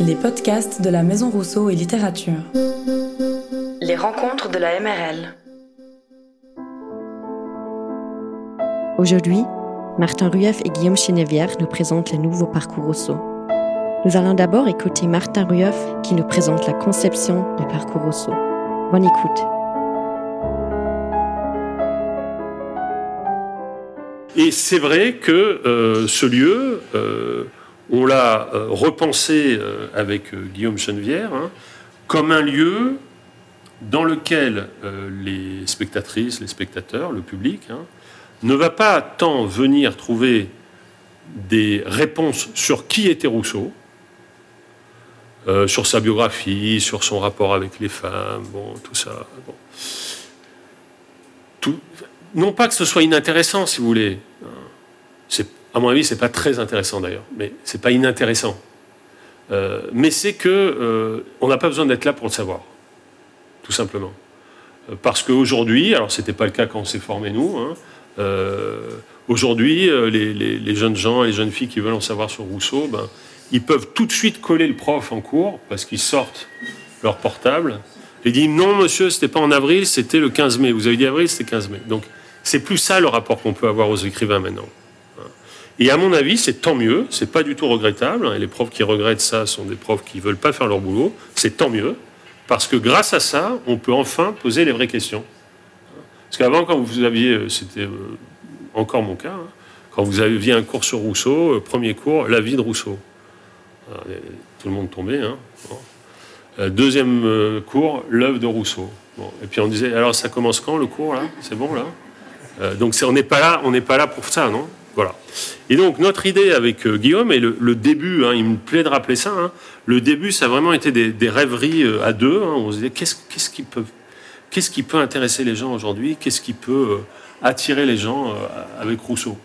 Les podcasts de la Maison Rousseau et Littérature. Les rencontres de la MRL. Aujourd'hui, Martin Rueff et Guillaume Chenevière nous présentent le nouveau parcours Rousseau. Nous allons d'abord écouter Martin Rueff qui nous présente la conception du parcours Rousseau. Bonne écoute. Et c'est vrai que euh, ce lieu, euh, on l'a euh, repensé avec Guillaume Chenevière hein, comme un lieu dans lequel les spectatrices, les spectateurs, le public, hein, ne va pas tant venir trouver des réponses sur qui était Rousseau, sur sa biographie, sur son rapport avec les femmes, bon, tout ça. Tout, non pas que ce soit inintéressant, si vous voulez. À mon avis, c'est pas très intéressant d'ailleurs, mais c'est pas inintéressant. Euh, mais c'est que euh, on n'a pas besoin d'être là pour le savoir, tout simplement. Euh, parce qu'aujourd'hui, alors c'était pas le cas quand on s'est formé nous. Hein, aujourd'hui, les, jeunes gens et les jeunes filles qui veulent en savoir sur Rousseau, ben, ils peuvent tout de suite coller le prof en cours parce qu'ils sortent leur portable et disent non monsieur, c'était pas en avril, c'était le 15 mai. Vous avez dit avril, c'était 15 mai. Donc c'est plus ça le rapport qu'on peut avoir aux écrivains maintenant. Et à mon avis, c'est tant mieux, c'est pas du tout regrettable, hein, et les profs qui regrettent ça sont des profs qui veulent pas faire leur boulot, c'est tant mieux, parce que grâce à ça, on peut enfin poser les vraies questions. Parce qu'avant, quand vous aviez, euh, c'était euh, encore mon cas, hein, quand vous aviez un cours sur Rousseau, euh, premier cours, la vie de Rousseau. tout le monde tombait. Hein, deuxième cours, l'œuvre de Rousseau. et puis on disait, alors ça commence quand le cours là? C'est bon là? Donc on n'est pas on n'est pas là pour ça, non? Voilà. Et donc notre idée avec euh, Guillaume et le, début, hein, il me plaît de rappeler ça. Hein, le début, ça a vraiment été des, rêveries euh, à deux. Hein, on se disait qu'est-ce qui peut, qu'est-ce qui peut intéresser les gens aujourd'hui? Qu'est-ce qui peut euh, attirer les gens avec Rousseau?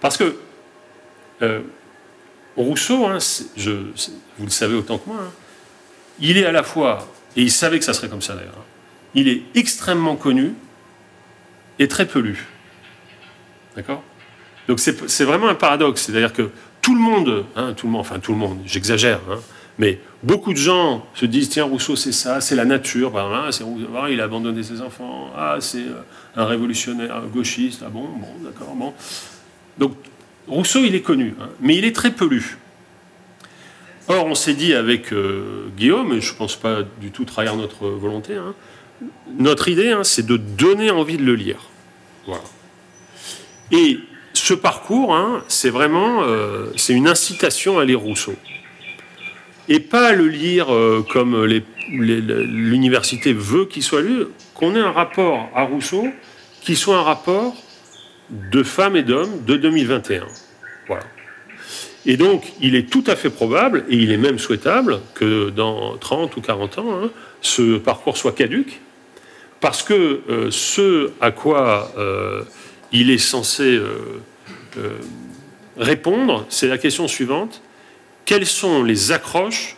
Parce que Rousseau, vous le savez autant que moi, il est à la fois et il savait que ça serait comme ça d'ailleurs. Il est extrêmement connu et très peu lu. D'accord? Donc c'est vraiment un paradoxe. C'est-à-dire que tout le monde, hein, tout le monde, enfin tout le monde, j'exagère, hein, mais beaucoup de gens se disent tiens Rousseau c'est ça, c'est la nature, ben, il a abandonné ses enfants, ah c'est euh, un révolutionnaire gauchiste, ah bon, bon d'accord, bon. Donc Rousseau il est connu, mais il est très peu lu. Or on s'est dit avec euh, Guillaume, et je ne pense pas du tout trahir notre volonté, notre idée c'est de donner envie de le lire. Voilà. Et ce parcours, hein, c'est vraiment euh, une incitation à lire Rousseau. Et pas le lire euh, comme l'université veut qu'il soit lu, qu'on ait un rapport à Rousseau qui soit un rapport de femmes et d'hommes de 2021. Voilà. Et donc, il est tout à fait probable, et il est même souhaitable, que dans 30 ou 40 ans, hein, ce parcours soit caduque, parce que euh, ce à quoi il est censé euh, répondre, c'est la question suivante. Quelles sont les accroches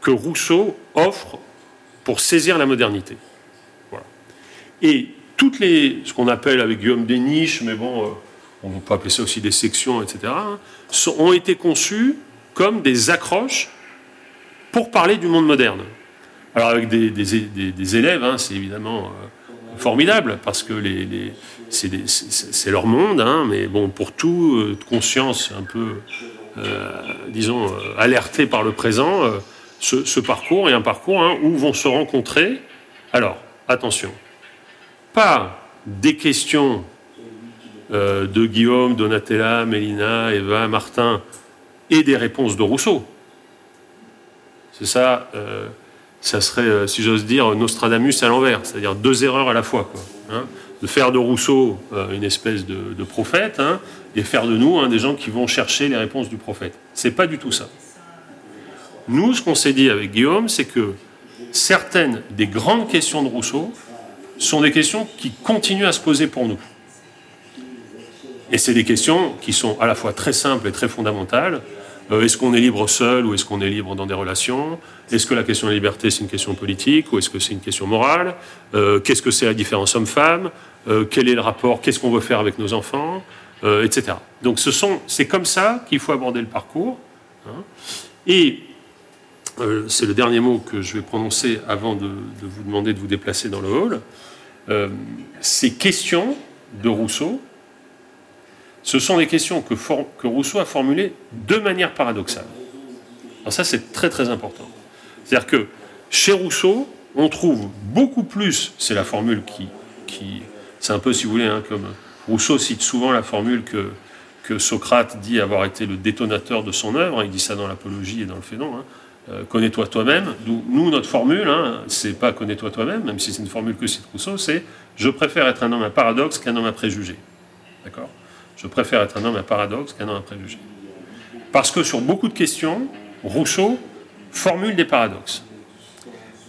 que Rousseau offre pour saisir la modernité Et toutes les, ce qu'on appelle avec Guillaume des niches, mais bon, euh, on peut appeler ça aussi des sections, etc., hein, ont été conçues comme des accroches pour parler du monde moderne. Alors avec des, élèves, hein, c'est évidemment formidable, parce que les, c'est leur monde, hein, mais bon, pour tout, euh, conscience un peu, euh, disons, euh, alertée par le présent, ce, parcours est un parcours hein, où vont se rencontrer, alors, attention, pas des questions de Guillaume, Donatella, Mélina, Eva, Martin, et des réponses de Rousseau. C'est ça ça serait, si j'ose dire, Nostradamus à l'envers, c'est-à-dire deux erreurs à la fois. Hein. De faire de Rousseau euh, une espèce de, prophète hein, et faire de nous hein, des gens qui vont chercher les réponses du prophète. C'est pas du tout ça. Nous, ce qu'on s'est dit avec Guillaume, c'est que certaines des grandes questions de Rousseau sont des questions qui continuent à se poser pour nous. Et c'est des questions qui sont à la fois très simples et très fondamentales, euh, est-ce qu'on est libre seul ou est-ce qu'on est libre dans des relations? Est-ce que la question de la liberté, c'est une question politique ou est-ce que c'est une question morale? Euh, Qu'est-ce que c'est la différence homme-femme? Euh, Quel est le rapport? Qu'est-ce qu'on veut faire avec nos enfants? Etc. Donc ce sont, c'est comme ça qu'il faut aborder le parcours. Hein. Et c'est le dernier mot que je vais prononcer avant de, vous demander de vous déplacer dans le hall. Ces questions de Rousseau, ce sont des questions que, Rousseau a formulées de manière paradoxale. Alors ça, c'est très très important. C'est-à-dire que chez Rousseau, on trouve beaucoup plus, c'est la formule qui, c'est un peu, si vous voulez, hein, comme Rousseau cite souvent la formule que, Socrate dit avoir été le détonateur de son œuvre, il dit ça dans l'Apologie et dans le Phénon, hein. euh, connais-toi toi-même. Nous, notre formule, hein, c'est pas connais-toi toi-même, même si c'est une formule que cite Rousseau, c'est je préfère être un homme à paradoxe qu'un homme à préjugé. D'accord? Je préfère être un homme à paradoxe qu'un homme à préjugé. Parce que sur beaucoup de questions, Rousseau formule des paradoxes.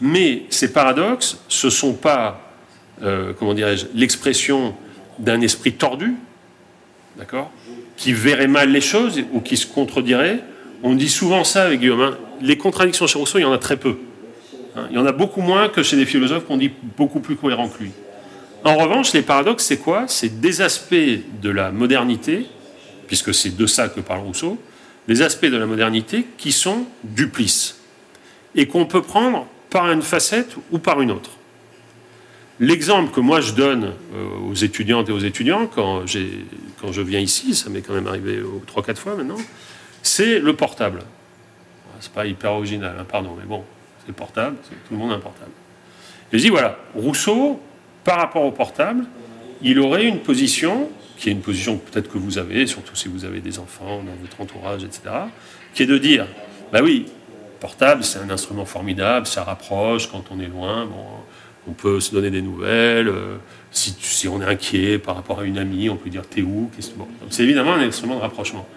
Mais ces paradoxes, ce ne sont pas, euh, comment dirais-je, l'expression d'un esprit tordu, d'accord, qui verrait mal les choses ou qui se contredirait. On dit souvent ça avec Guillaume. Hein. Les contradictions chez Rousseau, il y en a très peu. Hein. Il y en a beaucoup moins que chez des philosophes qu'on dit beaucoup plus cohérents que lui. En revanche, les paradoxes, c'est quoi? C'est des aspects de la modernité, puisque c'est de ça que parle Rousseau, des aspects de la modernité qui sont duplices et qu'on peut prendre par une facette ou par une autre. L'exemple que moi je donne euh, aux étudiantes et aux étudiants quand, je viens ici, ça m'est quand même arrivé 3-4 fois maintenant, c'est le portable. C'est pas hyper original, hein, pardon, mais bon, c'est portable, tout le monde a un portable. je dis voilà, Rousseau, par rapport au portable, il aurait une position, qui est une position peut-être que vous avez, surtout si vous avez des enfants dans votre entourage, etc., qui est de dire, bah oui, portable, c'est un instrument formidable, ça rapproche quand on est loin. Bon, on peut se donner des nouvelles. Euh, si, on est inquiet par rapport à une amie, on peut dire t'es où C'est évidemment un instrument de rapprochement.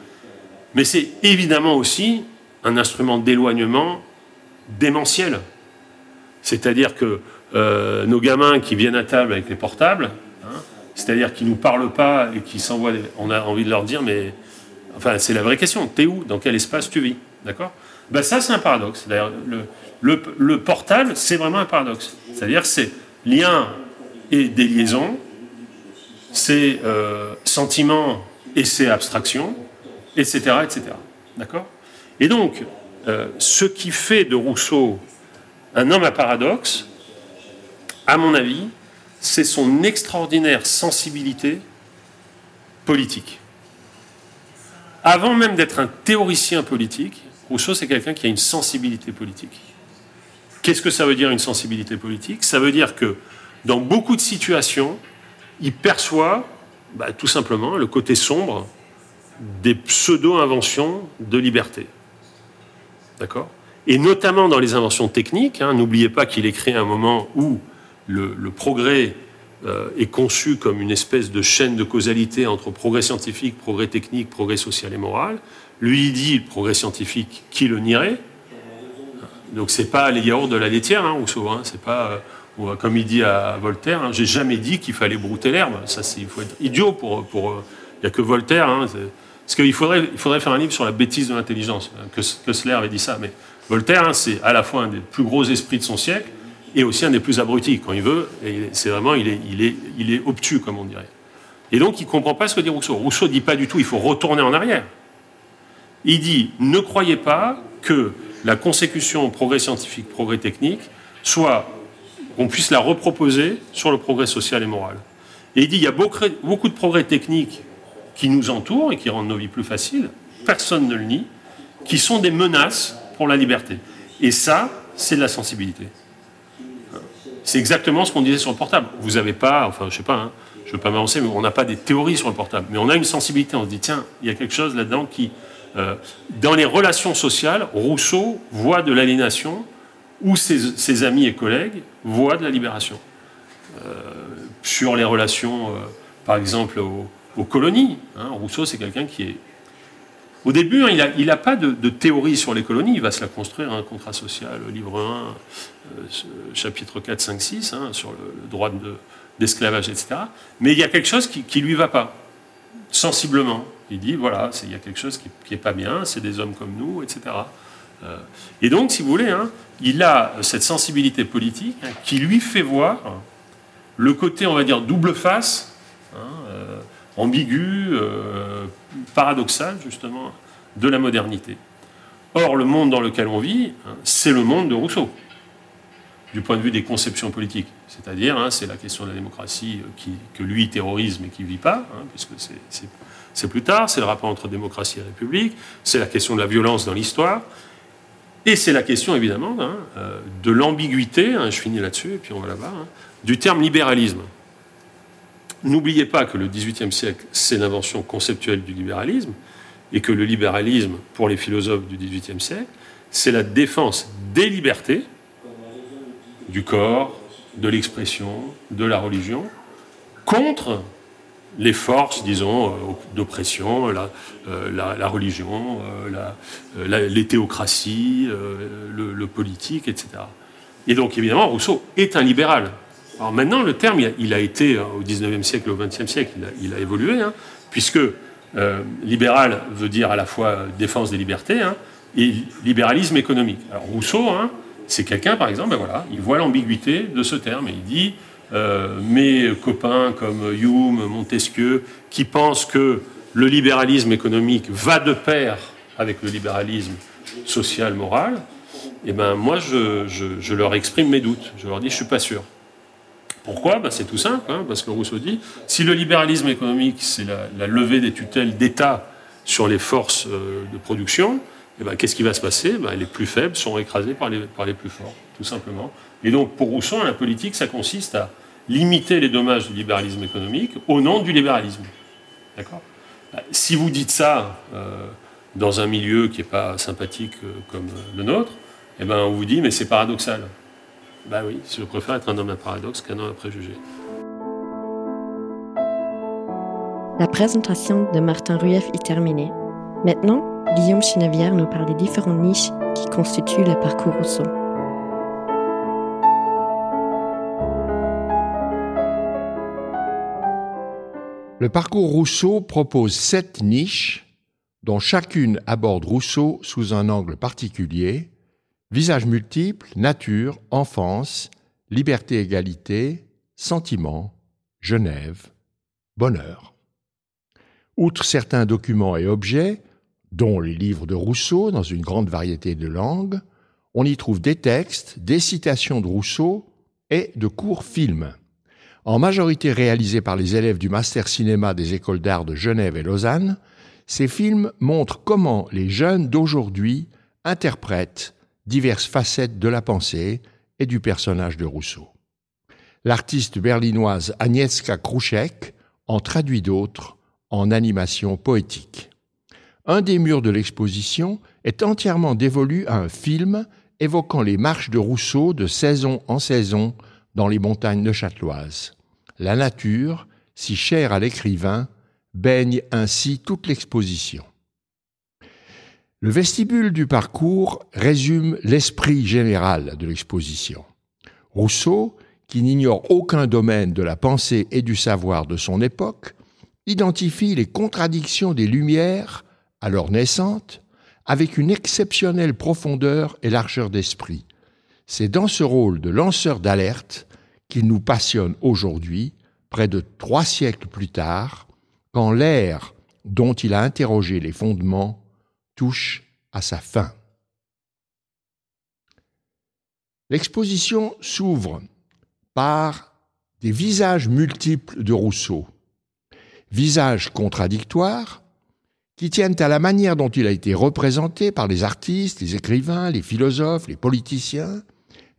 Mais c'est évidemment aussi un instrument d'éloignement démentiel. C'est-à-dire que euh, nos gamins qui viennent à table avec les portables, hein, c'est-à-dire qu'ils ne nous parlent pas et qui s'envoient, on a envie de leur dire, mais enfin, c'est la vraie question. T'es où? Dans quel espace tu vis? D'accord? Ben Ça, c'est un paradoxe. D'ailleurs, le, le, portable, c'est vraiment un paradoxe. C'est-à-dire c'est lien et des liaisons, c'est euh, sentiments et c'est abstraction, etc. etc. D'accord? Et donc, euh, ce qui fait de Rousseau un homme à paradoxe, à mon avis, c'est son extraordinaire sensibilité politique. Avant même d'être un théoricien politique, Rousseau, c'est quelqu'un qui a une sensibilité politique. Qu'est-ce que ça veut dire une sensibilité politique? Ça veut dire que dans beaucoup de situations, il perçoit bah, tout simplement le côté sombre des pseudo-inventions de liberté. D'accord? Et notamment dans les inventions techniques, hein, n'oubliez pas qu'il écrit un moment où le, progrès euh, est conçu comme une espèce de chaîne de causalité entre progrès scientifique, progrès technique, progrès social et moral. Lui, il dit le progrès scientifique, qui le nierait? Donc c'est pas les yaourts de la laitière, hein, Rousseau. Hein, c'est pas, euh, comme il dit à Voltaire, hein, j'ai jamais dit qu'il fallait brouter l'herbe. Ça, il faut être idiot pour. euh, il n'y a que Voltaire. Hein, parce qu'il faudrait, il faudrait faire un livre sur la bêtise de l'intelligence. Que, que avait dit ça. Mais Voltaire, c'est à la fois un des plus gros esprits de son siècle et aussi un des plus abrutis quand il veut. Et c'est vraiment, il est, obtus, comme on dirait. Et donc, il ne comprend pas ce que dit Rousseau. Rousseau ne dit pas du tout il faut retourner en arrière. Il dit ne croyez pas que la consécution progrès scientifique, progrès technique, soit qu'on puisse la reproposer sur le progrès social et moral. Et il dit il y a beaucoup de progrès techniques qui nous entourent et qui rendent nos vies plus faciles, personne ne le nie, qui sont des menaces pour la liberté. Et ça, c'est de la sensibilité. C'est exactement ce qu'on disait sur le portable. Vous n'avez pas, enfin je sais pas, hein, je ne veux pas m'avancer, mais on n'a pas des théories sur le portable. Mais on a une sensibilité, on se dit, tiens, il y a quelque chose là-dedans qui, euh, dans les relations sociales, Rousseau voit de l'aliénation où ses, amis et collègues voient de la libération. Euh, sur les relations, euh, par exemple, aux, colonies, hein, Rousseau, c'est quelqu'un qui est... Au début, hein, il n'a pas de, théorie sur les colonies, il va se la construire, un hein, contrat social, livre 1, chapitre 4, 5, 6, sur le, droit d'esclavage, etc. Mais il y a quelque chose qui ne lui va pas, sensiblement. Il dit, voilà, il y a quelque chose qui n'est pas bien, c'est des hommes comme nous, etc. Euh, et donc, si vous voulez, hein, il a cette sensibilité politique qui lui fait voir le côté, on va dire, double face, euh, ambigu, euh, paradoxal, justement, de la modernité. Or, le monde dans lequel on vit, hein, c'est le monde de Rousseau, du point de vue des conceptions politiques. C'est-à-dire, hein, c'est la question de la démocratie euh, que lui terrorise mais qui ne vit pas, hein, puisque c'est plus tard, c'est le rapport entre démocratie et république, c'est la question de la violence dans l'histoire, et c'est la question évidemment euh, de l'ambiguïté, je finis là-dessus, et puis on va là-bas, du terme libéralisme. N'oubliez pas que le XVIIIe siècle, c'est l'invention conceptuelle du libéralisme, et que le libéralisme, pour les philosophes du XVIIIe siècle, c'est la défense des libertés, du corps, de l'expression, de la religion, contre les forces, disons, euh, d'oppression, la, euh, religion, euh, les théocraties, le, politique, etc. Et donc, évidemment, Rousseau est un libéral. Alors maintenant, le terme, il a, été, au XIXe siècle, au XXe siècle, il a, évolué, hein, puisque libéral veut dire à la fois défense des libertés hein, et libéralisme économique. Alors Rousseau, hein, c'est quelqu'un, par exemple, ben voilà, il voit l'ambiguïté de ce terme et il dit euh, mes copains comme Hume, Montesquieu, qui pensent que le libéralisme économique va de pair avec le libéralisme social, moral, eh ben moi, je, leur exprime mes doutes. Je leur dis, je suis pas sûr. Pourquoi ben, C'est tout simple, hein, parce que Rousseau dit, si le libéralisme économique, c'est la, levée des tutelles d'État sur les forces euh, de production, eh ben, qu'est-ce qui va se passer ben, Les plus faibles sont écrasés par les, plus forts, tout simplement. Et donc, pour Rousseau, la politique, ça consiste à limiter les dommages du libéralisme économique au nom du libéralisme. D'accord Si vous dites ça euh, dans un milieu qui n'est pas sympathique euh, comme le nôtre, eh ben, on vous dit, mais c'est paradoxal. Ben oui, je préfère être un homme à paradoxe qu'un homme à préjugés. La présentation de Martin Rueff est terminée. Maintenant, Guillaume Chinevière nous parle des différentes niches qui constituent le parcours Rousseau. Le parcours Rousseau propose sept niches dont chacune aborde Rousseau sous un angle particulier, visage multiple, nature, enfance, liberté-égalité, sentiment, Genève, bonheur. Outre certains documents et objets, dont les livres de Rousseau dans une grande variété de langues, on y trouve des textes, des citations de Rousseau et de courts films. En majorité réalisés par les élèves du master cinéma des écoles d'art de Genève et Lausanne, ces films montrent comment les jeunes d'aujourd'hui interprètent diverses facettes de la pensée et du personnage de Rousseau. L'artiste berlinoise Agnieszka Kruszek en traduit d'autres en animation poétique un des murs de l'exposition est entièrement dévolu à un film évoquant les marches de Rousseau de saison en saison dans les montagnes neuchâteloises. La nature, si chère à l'écrivain, baigne ainsi toute l'exposition. Le vestibule du parcours résume l'esprit général de l'exposition. Rousseau, qui n'ignore aucun domaine de la pensée et du savoir de son époque, identifie les contradictions des Lumières alors naissante, avec une exceptionnelle profondeur et largeur d'esprit. C'est dans ce rôle de lanceur d'alerte qu'il nous passionne aujourd'hui, près de trois siècles plus tard, quand l'ère dont il a interrogé les fondements touche à sa fin. L'exposition s'ouvre par des visages multiples de Rousseau, visages contradictoires, qui tiennent à la manière dont il a été représenté par les artistes, les écrivains, les philosophes, les politiciens,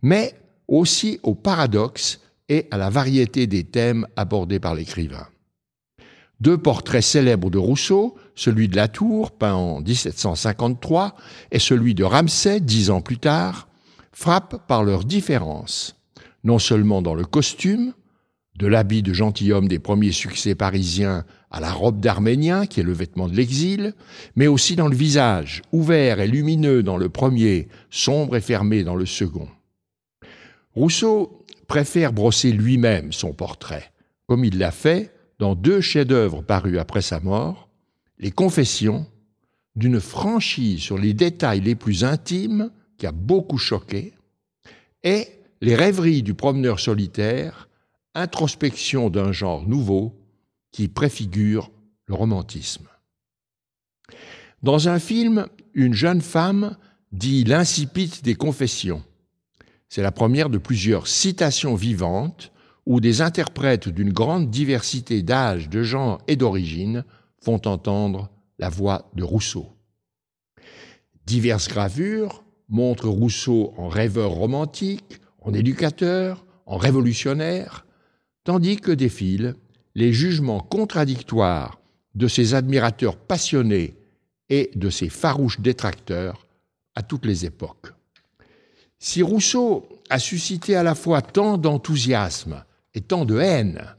mais aussi au paradoxe et à la variété des thèmes abordés par l'écrivain. Deux portraits célèbres de Rousseau, celui de la Tour, peint en 1753, et celui de Ramsay, dix ans plus tard, frappent par leur différence, non seulement dans le costume, de l'habit de gentilhomme des premiers succès parisiens à la robe d'Arménien, qui est le vêtement de l'exil, mais aussi dans le visage, ouvert et lumineux dans le premier, sombre et fermé dans le second. Rousseau préfère brosser lui-même son portrait, comme il l'a fait dans deux chefs-d'œuvre parus après sa mort, Les Confessions, d'une franchise sur les détails les plus intimes qui a beaucoup choqué, et Les rêveries du promeneur solitaire, introspection d'un genre nouveau qui préfigure le romantisme. Dans un film, une jeune femme dit l'incipit des confessions. C'est la première de plusieurs citations vivantes où des interprètes d'une grande diversité d'âge, de genre et d'origine font entendre la voix de Rousseau. Diverses gravures montrent Rousseau en rêveur romantique, en éducateur, en révolutionnaire, tandis que défilent les jugements contradictoires de ses admirateurs passionnés et de ses farouches détracteurs à toutes les époques. Si Rousseau a suscité à la fois tant d'enthousiasme et tant de haine,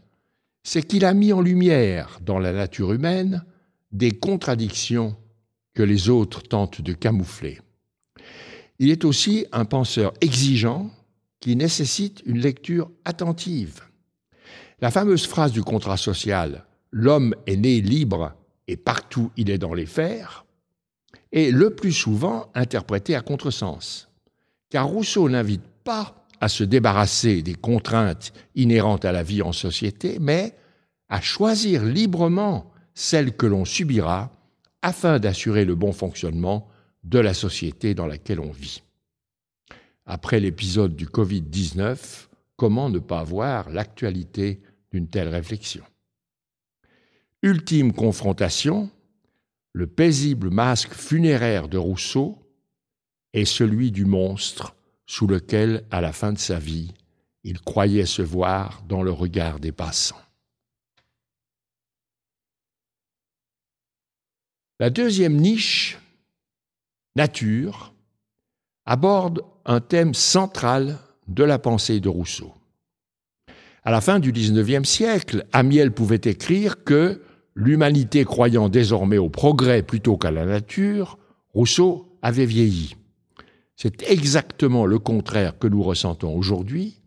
c'est qu'il a mis en lumière dans la nature humaine des contradictions que les autres tentent de camoufler. Il est aussi un penseur exigeant qui nécessite une lecture attentive. La fameuse phrase du contrat social L'homme est né libre et partout il est dans les fers est le plus souvent interprétée à contresens. Car Rousseau n'invite pas à se débarrasser des contraintes inhérentes à la vie en société, mais à choisir librement celles que l'on subira afin d'assurer le bon fonctionnement de la société dans laquelle on vit. Après l'épisode du Covid-19, comment ne pas voir l'actualité d'une telle réflexion? Ultime confrontation, le paisible masque funéraire de Rousseau est celui du monstre sous lequel, à la fin de sa vie, il croyait se voir dans le regard des passants. La deuxième niche, nature, aborde un thème central de la pensée de Rousseau. À la fin du XIXe siècle, Amiel pouvait écrire que l'humanité croyant désormais au progrès plutôt qu'à la nature, Rousseau avait vieilli. C'est exactement le contraire que nous ressentons aujourd'hui.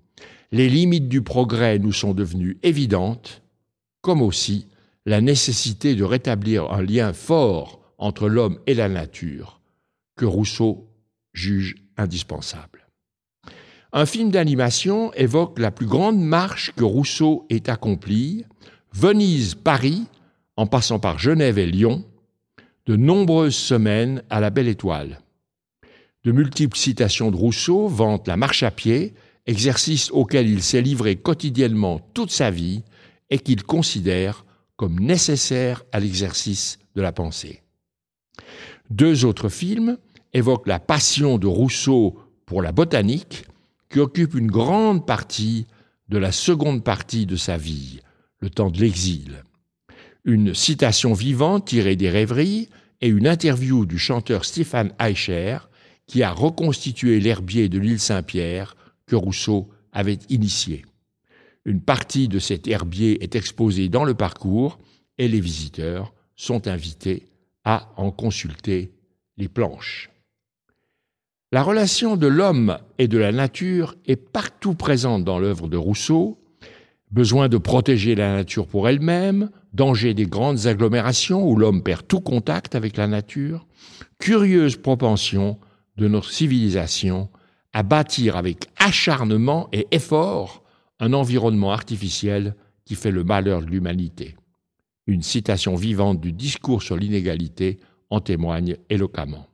Les limites du progrès nous sont devenues évidentes, comme aussi la nécessité de rétablir un lien fort entre l'homme et la nature, que Rousseau juge indispensable. Un film d'animation évoque la plus grande marche que Rousseau ait accomplie, Venise-Paris, en passant par Genève et Lyon, de nombreuses semaines à la Belle Étoile. De multiples citations de Rousseau vantent la marche à pied, exercice auquel il s'est livré quotidiennement toute sa vie et qu'il considère comme nécessaire à l'exercice de la pensée. Deux autres films évoquent la passion de Rousseau pour la botanique, qui occupe une grande partie de la seconde partie de sa vie, le temps de l'exil. Une citation vivante tirée des rêveries et une interview du chanteur Stéphane Eicher qui a reconstitué l'herbier de l'île Saint-Pierre que Rousseau avait initié. Une partie de cet herbier est exposée dans le parcours et les visiteurs sont invités à en consulter les planches. La relation de l'homme et de la nature est partout présente dans l'œuvre de Rousseau. Besoin de protéger la nature pour elle-même, danger des grandes agglomérations où l'homme perd tout contact avec la nature, curieuse propension de notre civilisation à bâtir avec acharnement et effort un environnement artificiel qui fait le malheur de l'humanité. Une citation vivante du discours sur l'inégalité en témoigne éloquemment.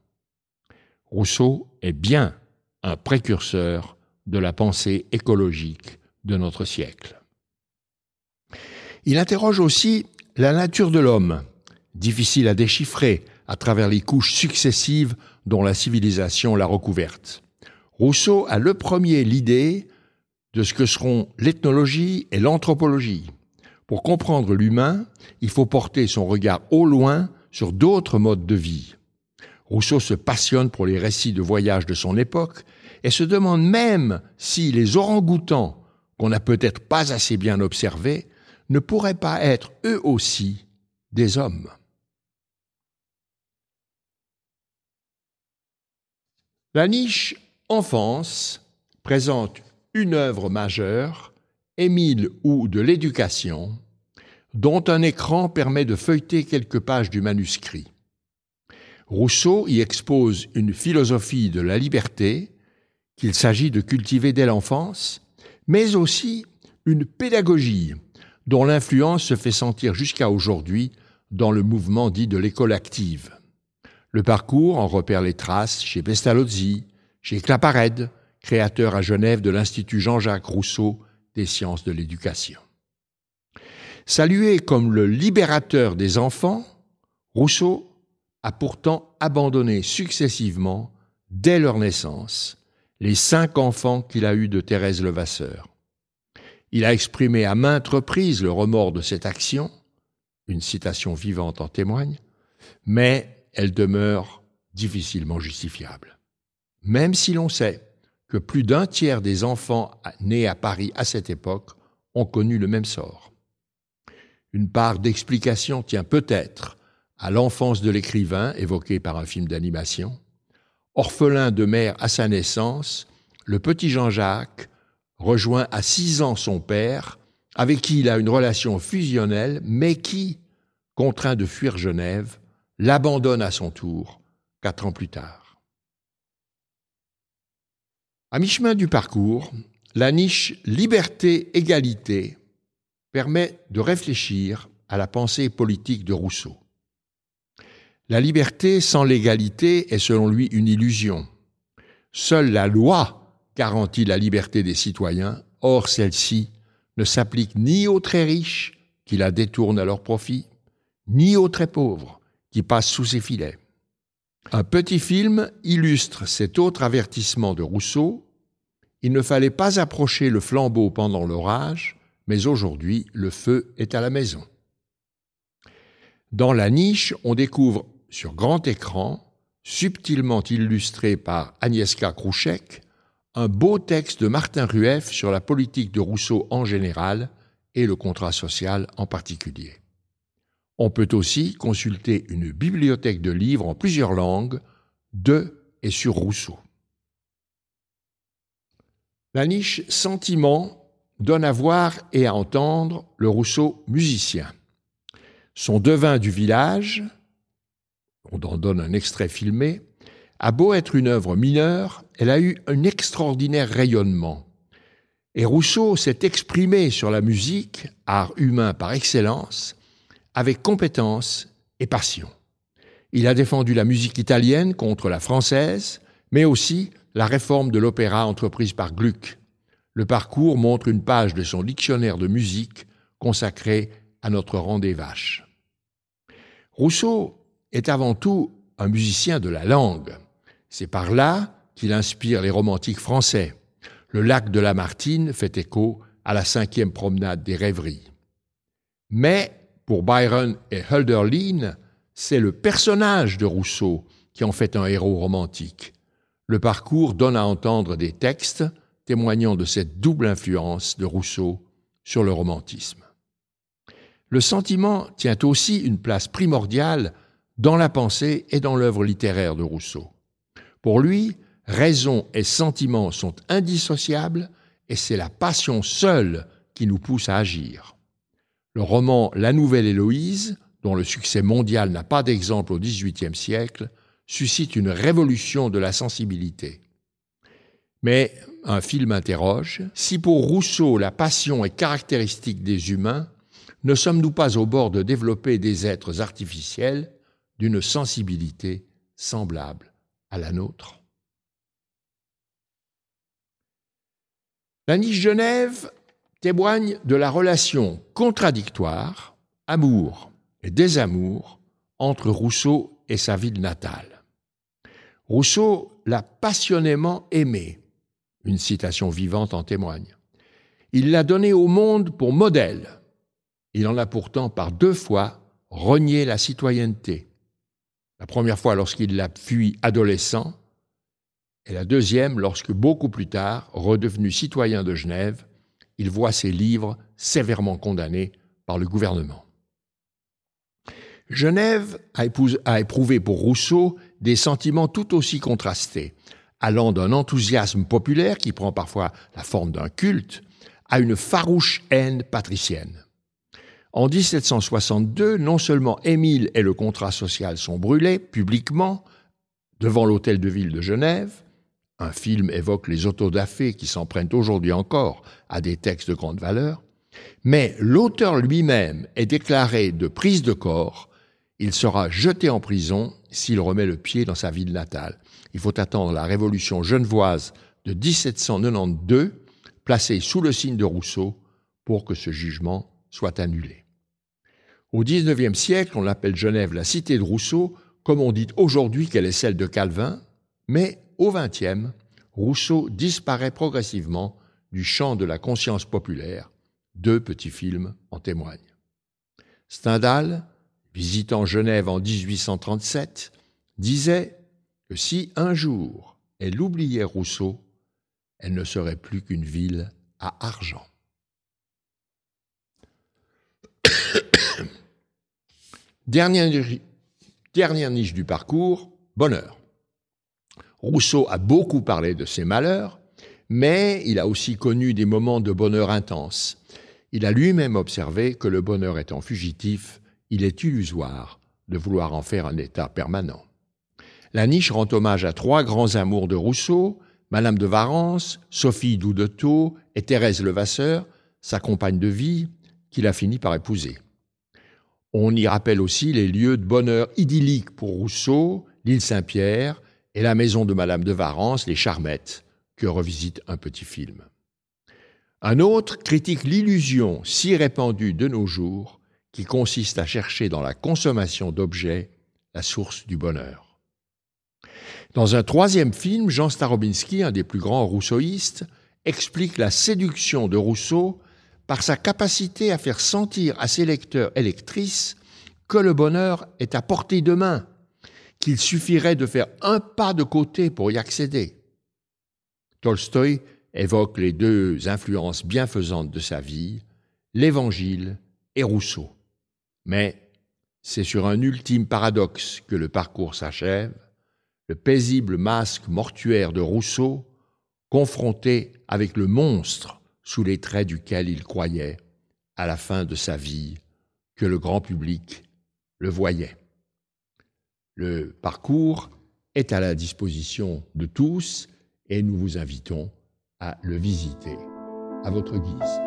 Rousseau est bien un précurseur de la pensée écologique de notre siècle. Il interroge aussi la nature de l'homme, difficile à déchiffrer à travers les couches successives dont la civilisation l'a recouverte. Rousseau a le premier l'idée de ce que seront l'ethnologie et l'anthropologie. Pour comprendre l'humain, il faut porter son regard au loin sur d'autres modes de vie. Rousseau se passionne pour les récits de voyage de son époque et se demande même si les orang-outans, qu'on n'a peut-être pas assez bien observés, ne pourraient pas être eux aussi des hommes. La niche enfance présente une œuvre majeure, Émile ou de l'éducation, dont un écran permet de feuilleter quelques pages du manuscrit. Rousseau y expose une philosophie de la liberté qu'il s'agit de cultiver dès l'enfance, mais aussi une pédagogie dont l'influence se fait sentir jusqu'à aujourd'hui dans le mouvement dit de l'école active. Le parcours en repère les traces chez Pestalozzi, chez Claparède, créateur à Genève de l'Institut Jean-Jacques Rousseau des sciences de l'éducation. Salué comme le libérateur des enfants, Rousseau a pourtant abandonné successivement, dès leur naissance, les cinq enfants qu'il a eus de Thérèse Levasseur. Il a exprimé à maintes reprises le remords de cette action, une citation vivante en témoigne, mais elle demeure difficilement justifiable. Même si l'on sait que plus d'un tiers des enfants nés à Paris à cette époque ont connu le même sort. Une part d'explication tient peut-être à l'enfance de l'écrivain évoqué par un film d'animation. Orphelin de mère à sa naissance, le petit Jean-Jacques rejoint à six ans son père, avec qui il a une relation fusionnelle, mais qui, contraint de fuir Genève, l'abandonne à son tour quatre ans plus tard. À mi-chemin du parcours, la niche liberté-égalité permet de réfléchir à la pensée politique de Rousseau. La liberté sans l'égalité est selon lui une illusion. Seule la loi garantit la liberté des citoyens, or celle-ci ne s'applique ni aux très riches qui la détournent à leur profit, ni aux très pauvres qui passent sous ses filets. Un petit film illustre cet autre avertissement de Rousseau. Il ne fallait pas approcher le flambeau pendant l'orage, mais aujourd'hui le feu est à la maison. Dans la niche, on découvre sur grand écran, subtilement illustré par Agnieszka Krouchek, un beau texte de Martin Rueff sur la politique de Rousseau en général et le contrat social en particulier. On peut aussi consulter une bibliothèque de livres en plusieurs langues de et sur Rousseau. La niche sentiment donne à voir et à entendre le Rousseau musicien. Son devin du village, on en donne un extrait filmé, a beau être une œuvre mineure, elle a eu un extraordinaire rayonnement. Et Rousseau s'est exprimé sur la musique, art humain par excellence, avec compétence et passion. Il a défendu la musique italienne contre la française, mais aussi la réforme de l'opéra entreprise par Gluck, le parcours montre une page de son dictionnaire de musique consacré à notre rang des vaches. Rousseau est avant tout un musicien de la langue. C'est par là qu'il inspire les romantiques français. Le lac de Lamartine fait écho à la cinquième promenade des rêveries. Mais pour Byron et Hölderlin, c'est le personnage de Rousseau qui en fait un héros romantique. Le parcours donne à entendre des textes témoignant de cette double influence de Rousseau sur le romantisme. Le sentiment tient aussi une place primordiale dans la pensée et dans l'œuvre littéraire de Rousseau. Pour lui, raison et sentiment sont indissociables et c'est la passion seule qui nous pousse à agir. Le roman La Nouvelle Héloïse, dont le succès mondial n'a pas d'exemple au XVIIIe siècle, suscite une révolution de la sensibilité. Mais un film interroge, si pour Rousseau la passion est caractéristique des humains, ne sommes-nous pas au bord de développer des êtres artificiels d'une sensibilité semblable à la nôtre? La niche Genève témoigne de la relation contradictoire, amour et désamour, entre Rousseau et sa ville natale. Rousseau l'a passionnément aimé, une citation vivante en témoigne. Il l'a donné au monde pour modèle. Il en a pourtant par deux fois renié la citoyenneté. La première fois lorsqu'il l'a fui adolescent, et la deuxième lorsque, beaucoup plus tard, redevenu citoyen de Genève, il voit ses livres sévèrement condamnés par le gouvernement. Genève a, éprouvé pour Rousseau des sentiments tout aussi contrastés allant d'un enthousiasme populaire qui prend parfois la forme d'un culte, à une farouche haine patricienne. En 1762, non seulement Émile et le contrat social sont brûlés publiquement devant l'hôtel de ville de Genève, un film évoque les autodafés qui s'en prennent aujourd'hui encore à des textes de grande valeur, mais l'auteur lui-même est déclaré de prise de corps, il sera jeté en prison s'il remet le pied dans sa ville natale. Il faut attendre la révolution genevoise de 1792, placée sous le signe de Rousseau, pour que ce jugement soit annulé. Au XIXe siècle, on appelle Genève la cité de Rousseau, comme on dit aujourd'hui qu'elle est celle de Calvin, mais au XXe, Rousseau disparaît progressivement du champ de la conscience populaire. Deux petits films en témoignent. Stendhal, visitant Genève en 1837, disait que si un jour elle oubliait Rousseau, elle ne serait plus qu'une ville à argent. dernière, dernière niche du parcours, bonheur. Rousseau a beaucoup parlé de ses malheurs, mais il a aussi connu des moments de bonheur intense. Il a lui-même observé que le bonheur étant fugitif, il est illusoire de vouloir en faire un état permanent. La niche rend hommage à trois grands amours de Rousseau, Madame de Varence, Sophie Doudetot et Thérèse Levasseur, sa compagne de vie, qu'il a fini par épouser. On y rappelle aussi les lieux de bonheur idylliques pour Rousseau, l'île Saint-Pierre, et la maison de Madame de Varence, les Charmettes, que revisite un petit film. Un autre critique l'illusion si répandue de nos jours qui consiste à chercher dans la consommation d'objets la source du bonheur. Dans un troisième film, Jean Starobinski, un des plus grands rousseauistes, explique la séduction de Rousseau par sa capacité à faire sentir à ses lecteurs et lectrices que le bonheur est à portée de main, qu'il suffirait de faire un pas de côté pour y accéder. Tolstoï évoque les deux influences bienfaisantes de sa vie, l'Évangile et Rousseau. Mais c'est sur un ultime paradoxe que le parcours s'achève, le paisible masque mortuaire de Rousseau, confronté avec le monstre sous les traits duquel il croyait, à la fin de sa vie, que le grand public le voyait. Le parcours est à la disposition de tous et nous vous invitons à le visiter à votre guise.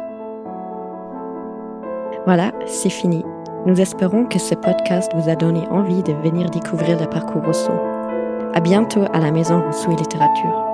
Voilà, c'est fini. Nous espérons que ce podcast vous a donné envie de venir découvrir le parcours Rousseau. À bientôt à la Maison Rousseau et Littérature.